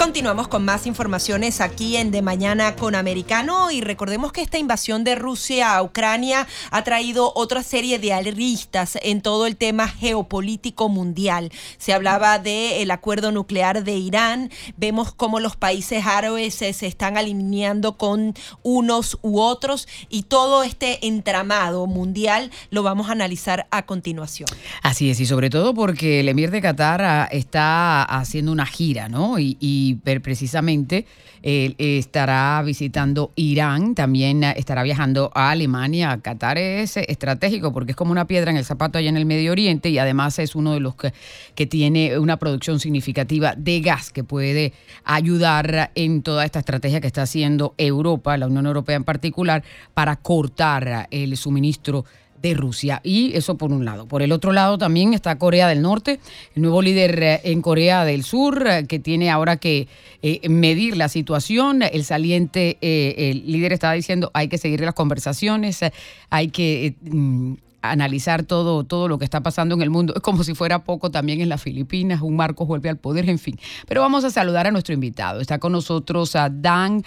Continuamos con más informaciones aquí en De Mañana con Americano y recordemos que esta invasión de Rusia a Ucrania ha traído otra serie de aristas en todo el tema geopolítico mundial. Se hablaba del acuerdo nuclear de Irán, vemos cómo los países árabes se están alineando con unos u otros y todo este entramado mundial lo vamos a analizar a continuación. Así es, y sobre todo porque el emir de Qatar ah, está haciendo una gira, ¿no? y precisamente él estará visitando Irán, también estará viajando a Alemania. Qatar es estratégico porque es como una piedra en el zapato allá en el Medio Oriente y además es uno de los que, que tiene una producción significativa de gas que puede ayudar en toda esta estrategia que está haciendo Europa, la Unión Europea en particular, para cortar el suministro de Rusia. Y eso por un lado. Por el otro lado también está Corea del Norte, el nuevo líder eh, en Corea del Sur, eh, que tiene ahora que eh, medir la situación. El saliente el líder estaba diciendo hay que seguir las conversaciones, hay que... Mm, analizar todo, todo lo que está pasando en el mundo. Es como si fuera poco también en las Filipinas, un Marcos vuelve al poder, en fin. Pero vamos a saludar a nuestro invitado. Está con nosotros a Dan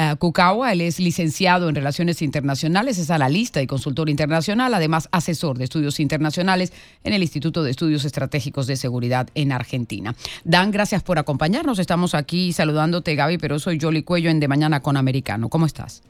uh, Él es licenciado en Relaciones Internacionales, es analista y consultor internacional, además asesor de estudios internacionales en el Instituto de Estudios Estratégicos de Seguridad en Argentina. Dan, gracias por acompañarnos. Estamos aquí saludándote, Gaby, pero soy Jolly Cuello en De Mañana con Americano. ¿Cómo estás?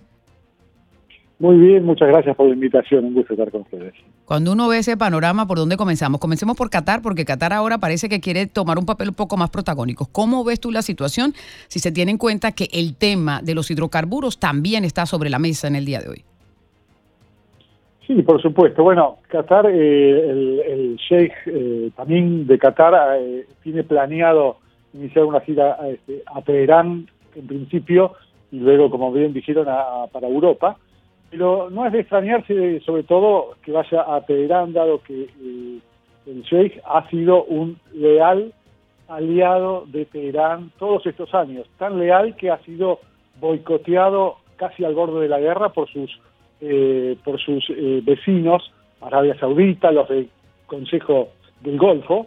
Muy bien, muchas gracias por la invitación, un gusto estar con ustedes. Cuando uno ve ese panorama, ¿por dónde comenzamos? Comencemos por Qatar, porque Qatar ahora parece que quiere tomar un papel un poco más protagónico. ¿Cómo ves tú la situación si se tiene en cuenta que el tema de los hidrocarburos también está sobre la mesa en el día de hoy? Sí, por supuesto. Bueno, Qatar, eh, el, sheikh eh, también de Qatar eh, tiene planeado iniciar una gira este, a Teherán en principio y luego, como bien dijeron, para Europa pero no es de extrañarse, sobre todo, que vaya a Teherán, dado que eh, el Sheikh ha sido un leal aliado de Teherán todos estos años, tan leal que ha sido boicoteado casi al borde de la guerra por sus, eh, por sus eh, vecinos, Arabia Saudita, los del Consejo del Golfo,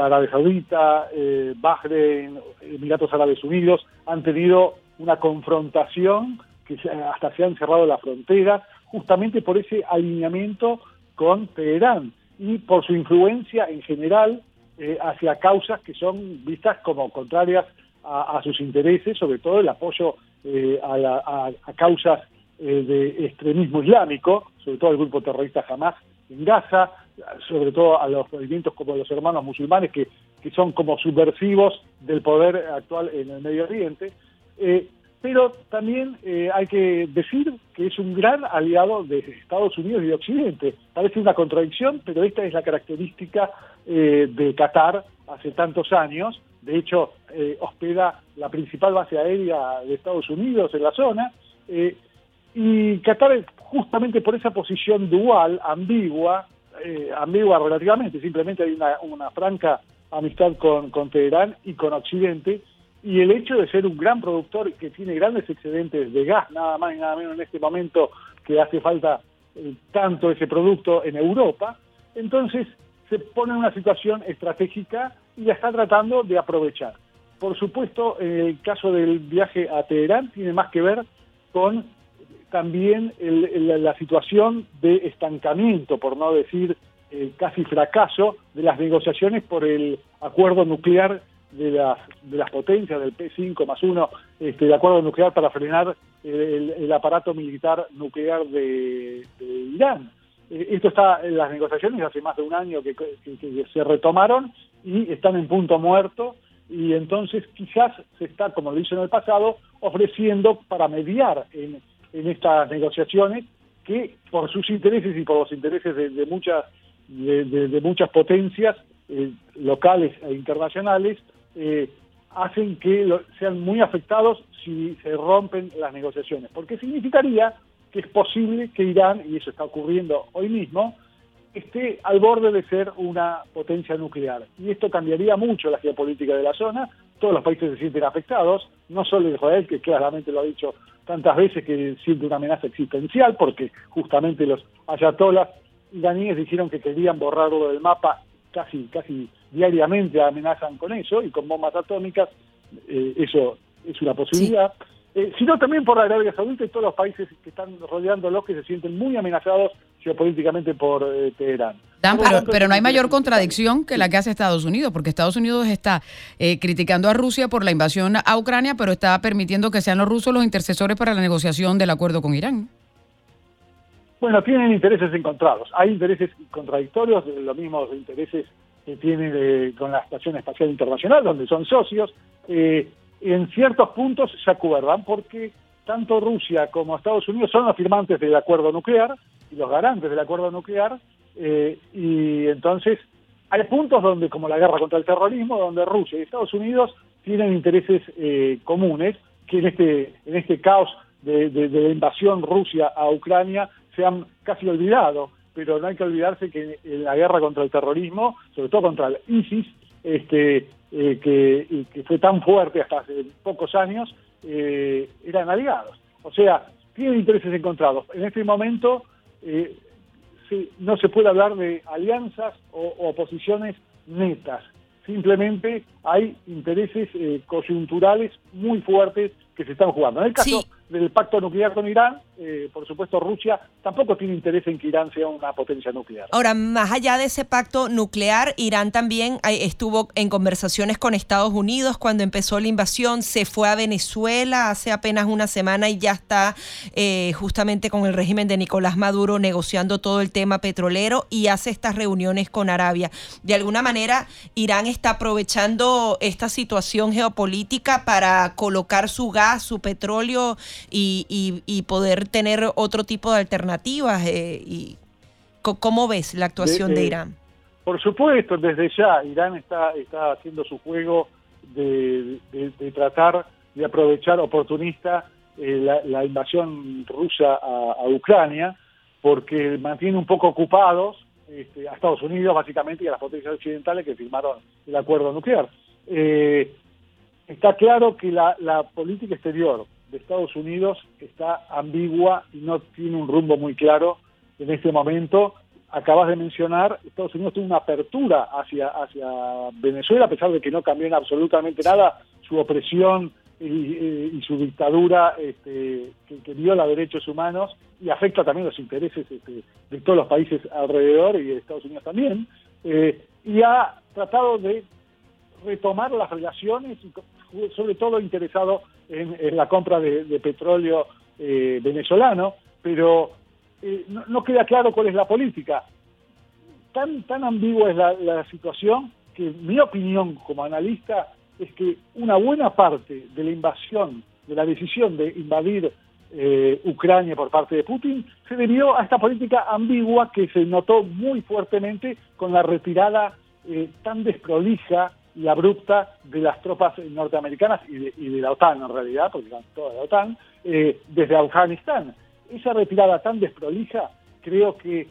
Arabia Saudita, Bahrein, Emiratos Árabes Unidos, han tenido una confrontación que hasta se han cerrado la frontera, justamente por ese alineamiento con Teherán y por su influencia en general eh, hacia causas que son vistas como contrarias a, sus intereses, sobre todo el apoyo eh, a, causas eh, de extremismo islámico, sobre todo al grupo terrorista Hamas en Gaza, sobre todo a los movimientos como los hermanos musulmanes que, que son como subversivos del poder actual en el Medio Oriente pero también eh, hay que decir que es un gran aliado de Estados Unidos y de Occidente. Parece una contradicción, pero esta es la característica eh, de Qatar hace tantos años. De hecho, eh, hospeda la principal base aérea de Estados Unidos en la zona. y Qatar, justamente por esa posición dual, ambigua, ambigua relativamente, simplemente hay una, franca amistad con Teherán y con Occidente, y el hecho de ser un gran productor que tiene grandes excedentes de gas, nada más y nada menos en este momento que hace falta eh, tanto ese producto en Europa, entonces se pone en una situación estratégica y la está tratando de aprovechar. Por supuesto, el caso del viaje a Teherán tiene más que ver con también la situación de estancamiento, por no decir eh, casi fracaso, de las negociaciones por el acuerdo nuclear de las, de las potencias del P5 más uno, este, de acuerdo nuclear para frenar el, aparato militar nuclear de, Irán. Eh, esto está en las negociaciones hace más de un año que, se retomaron y están en punto muerto y entonces quizás se está, como lo hizo en el pasado, ofreciendo para mediar en, en estas negociaciones que por sus intereses y por los intereses de, muchas de, muchas potencias eh, locales e internacionales eh, hacen que sean muy afectados si se rompen las negociaciones, porque significaría que es posible que Irán, y eso está ocurriendo hoy mismo, esté al borde de ser una potencia nuclear. Y esto cambiaría mucho la geopolítica de la zona, todos los países se sienten afectados, no solo Israel, que claramente lo ha dicho tantas veces que siente una amenaza existencial, porque justamente los ayatolas iraníes dijeron que querían borrarlo del mapa casi, casi diariamente amenazan con eso y con bombas atómicas, eh, eso es una posibilidad. Eh, sino también por Arabia Saudita y todos los países que están rodeándolos que se sienten muy amenazados geopolíticamente por eh, Teherán. Dan, pero, pero no hay mayor contradicción que la que hace Estados Unidos, porque Estados Unidos está eh, criticando a Rusia por la invasión a Ucrania, pero está permitiendo que sean los rusos los intercesores para la negociación del acuerdo con Irán. Bueno, tienen intereses encontrados. Hay intereses contradictorios, los mismos intereses que tienen con la Estación Espacial Internacional, donde son socios. Eh, en ciertos puntos se acuerdan porque tanto Rusia como Estados Unidos son los firmantes del acuerdo nuclear y los garantes del acuerdo nuclear eh, y entonces hay puntos donde, como la guerra contra el terrorismo, donde Rusia y Estados Unidos tienen intereses eh, comunes que en este, en este caos de, de, invasión Rusia a Ucrania se han casi olvidado, pero no hay que olvidarse que en la guerra contra el terrorismo, sobre todo contra el ISIS, este, eh, que, fue tan fuerte hasta hace pocos años, eh, eran aliados. O sea, tienen intereses encontrados. En este momento eh, no se puede hablar de alianzas o, oposiciones netas. Simplemente hay intereses coyunturales muy fuertes que se están jugando. En el caso del pacto nuclear con Irán, eh, por supuesto Rusia tampoco tiene interés en que Irán sea una potencia nuclear. Ahora, más allá de ese pacto nuclear, Irán también eh, estuvo en conversaciones con Estados Unidos cuando empezó la invasión, se fue a Venezuela hace apenas una semana y ya está eh, justamente con el régimen de Nicolás Maduro negociando todo el tema petrolero y hace estas reuniones con Arabia. De alguna manera, Irán está aprovechando esta situación geopolítica para colocar su gas, su petróleo y, y, poder tener otro tipo de alternativas. Eh, y, ¿Cómo ves la actuación de, Irán? Por supuesto, desde ya Irán está, está haciendo su juego de, tratar de aprovechar oportunista eh, la, invasión rusa a, Ucrania, porque mantiene un poco ocupados este, a Estados Unidos básicamente y a las potencias occidentales que firmaron el acuerdo nuclear. Eh, está claro que la, la política exterior de Estados Unidos está ambigua y no tiene un rumbo muy claro en este momento. Acabas de mencionar, Estados Unidos tiene una apertura hacia, hacia Venezuela, a pesar de que no cambió en absolutamente nada su opresión y, su dictadura este, que, viola derechos humanos y afecta también los intereses este, de todos los países alrededor y de Estados Unidos también. Eh, y ha tratado de retomar las relaciones, sobre todo interesado en, la compra de, petróleo eh, venezolano, pero eh, no, queda claro cuál es la política. Tan, tan ambigua es la, situación que mi opinión como analista es que una buena parte de la invasión, de la decisión de invadir eh, Ucrania por parte de Putin, se debió a esta política ambigua que se notó muy fuertemente con la retirada tan desprolija y abrupta de las tropas norteamericanas y de, la OTAN en realidad, porque eran toda la OTAN, eh, desde Afganistán. Esa retirada tan desprolija creo que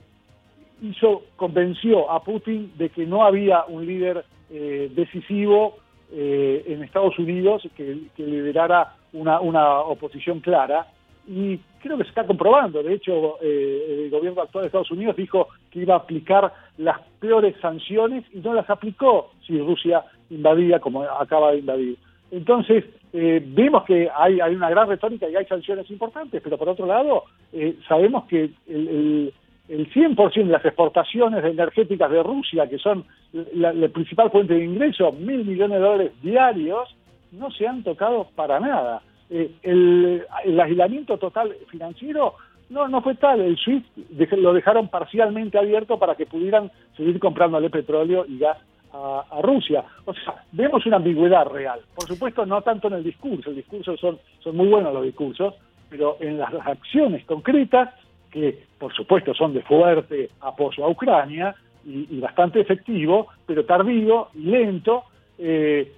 hizo, convenció a Putin de que no había un líder eh, decisivo eh, en Estados Unidos que, liderara una, una oposición clara y creo que se está comprobando. De hecho, eh, el gobierno actual de Estados Unidos dijo que iba a aplicar las peores sanciones y no las aplicó si Rusia invadía como acaba de invadir. Entonces, eh, vemos que hay, hay, una gran retórica y hay sanciones importantes, pero por otro lado, eh, sabemos que el, el, 100% de las exportaciones energéticas de Rusia, que son la, la principal fuente de ingresos, mil millones de dólares diarios, no se han tocado para nada. Eh, el, aislamiento total financiero no, no fue tal. El SWIFT lo dejaron parcialmente abierto para que pudieran seguir comprándole petróleo y gas a, Rusia. O sea, vemos una ambigüedad real. Por supuesto, no tanto en el discurso. El discurso son, son muy buenos los discursos, pero en las acciones concretas, que por supuesto son de fuerte apoyo a Ucrania y, bastante efectivo, pero tardío y lento, eh,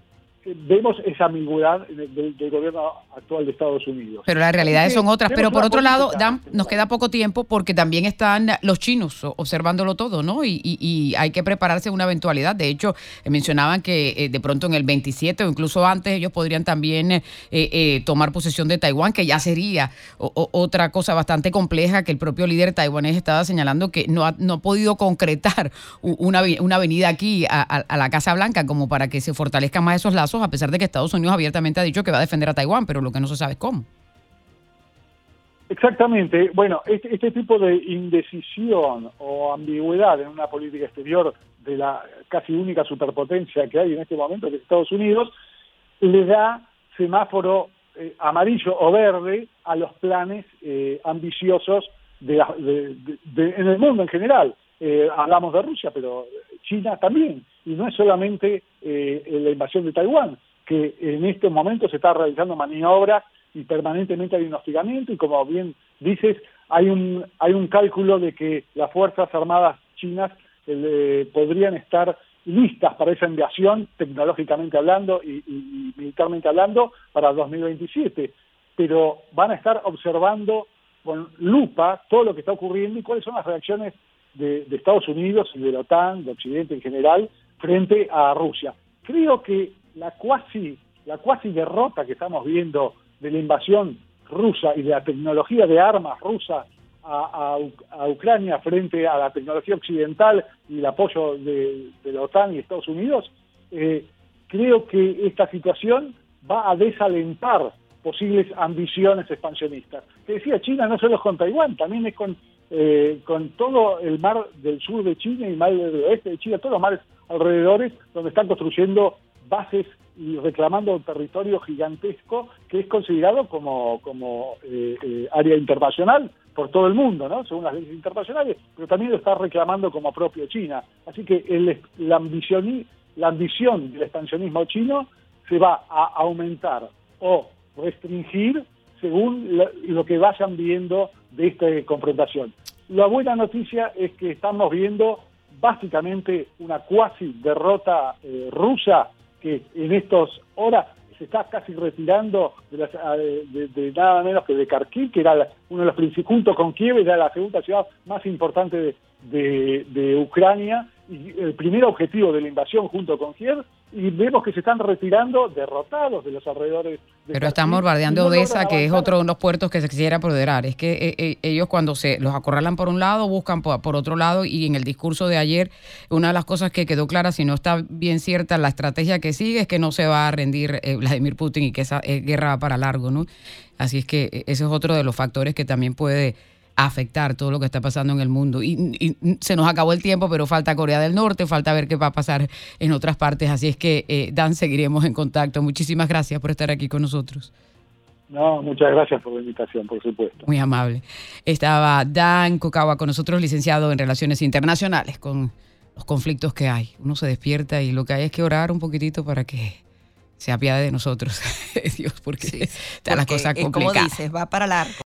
vemos esa ambigüedad del, gobierno actual de Estados Unidos. Pero las realidades son otras. Pero por otro lado, Dan, nos queda poco tiempo porque también están los chinos observándolo todo, ¿no? Y, hay que prepararse una eventualidad. De hecho, eh, mencionaban que eh, de pronto en el 27 o incluso antes ellos podrían también eh, tomar posesión de Taiwán, que ya sería otra cosa bastante compleja que el propio líder taiwanés estaba señalando que no ha, no ha podido concretar una, una venida aquí a, a la Casa Blanca como para que se fortalezcan más esos lazos a pesar de que Estados Unidos abiertamente ha dicho que va a defender a Taiwán, pero lo que no se sabe cómo. Exactamente. Bueno, este, este, tipo de indecisión o ambigüedad en una política exterior de la casi única superpotencia que hay en este momento, que es Estados Unidos, le da semáforo eh, amarillo o verde a los planes eh, ambiciosos de, en el mundo en general. Eh, hablamos de Rusia, pero China también. Y no es solamente eh, la invasión de Taiwán, que en estos momentos se está realizando maniobras y permanentemente hay un y como bien dices, hay un, hay un cálculo de que las Fuerzas Armadas chinas eh, podrían estar listas para esa invasión, tecnológicamente hablando y, y, militarmente hablando, para 2027. Pero van a estar observando con lupa todo lo que está ocurriendo y cuáles son las reacciones de, Estados Unidos y de la OTAN, de Occidente en general, frente a Rusia. Creo que la cuasi, la cuasi derrota que estamos viendo de la invasión rusa y de la tecnología de armas rusa a, Ucrania frente a la tecnología occidental y el apoyo de, la OTAN y Estados Unidos, eh, creo que esta situación va a desalentar posibles ambiciones expansionistas. Que decía China no solo es con Taiwán, también es con eh, con todo el mar del sur de China y el mar del oeste de China, todos los mares alrededores, donde están construyendo bases y reclamando un territorio gigantesco que es considerado como, como eh, eh, área internacional por todo el mundo, ¿no? según las leyes internacionales, pero también lo está reclamando como propio China. Así que el, la, ambición, la ambición del expansionismo chino se va a aumentar o restringir según lo que vayan viendo de esta confrontación. La buena noticia es que estamos viendo básicamente una cuasi derrota eh, rusa que en estas horas se está casi retirando de, nada menos que de Kharkiv, que era uno de los principales, junto con Kiev, era la segunda ciudad más importante de, Ucrania y el primer objetivo de la invasión junto con Kiev y vemos que se están retirando derrotados de los alrededores. Pero estamos bombardeando Odessa, que es otro de los puertos que se quisiera apoderar. Es que eh, eh, ellos cuando se los acorralan por un lado, buscan por, otro lado, y en el discurso de ayer, una de las cosas que quedó clara, si no está bien cierta, la estrategia que sigue es que no se va a rendir eh, Vladimir Putin y que esa guerra va para largo, ¿no? Así es que ese es otro de los factores que también puede afectar todo lo que está pasando en el mundo. Y, se nos acabó el tiempo, pero falta Corea del Norte, falta ver qué va a pasar en otras partes. Así es que, eh, Dan, seguiremos en contacto. Muchísimas gracias por estar aquí con nosotros. No, muchas gracias por la invitación, por supuesto. Muy amable. Estaba Dan Cocawa con nosotros, licenciado en Relaciones Internacionales, con los conflictos que hay. Uno se despierta y lo que hay es que orar un poquitito para que se apiade de nosotros, Dios, porque está la cosa complicada. Como dices, va para largo.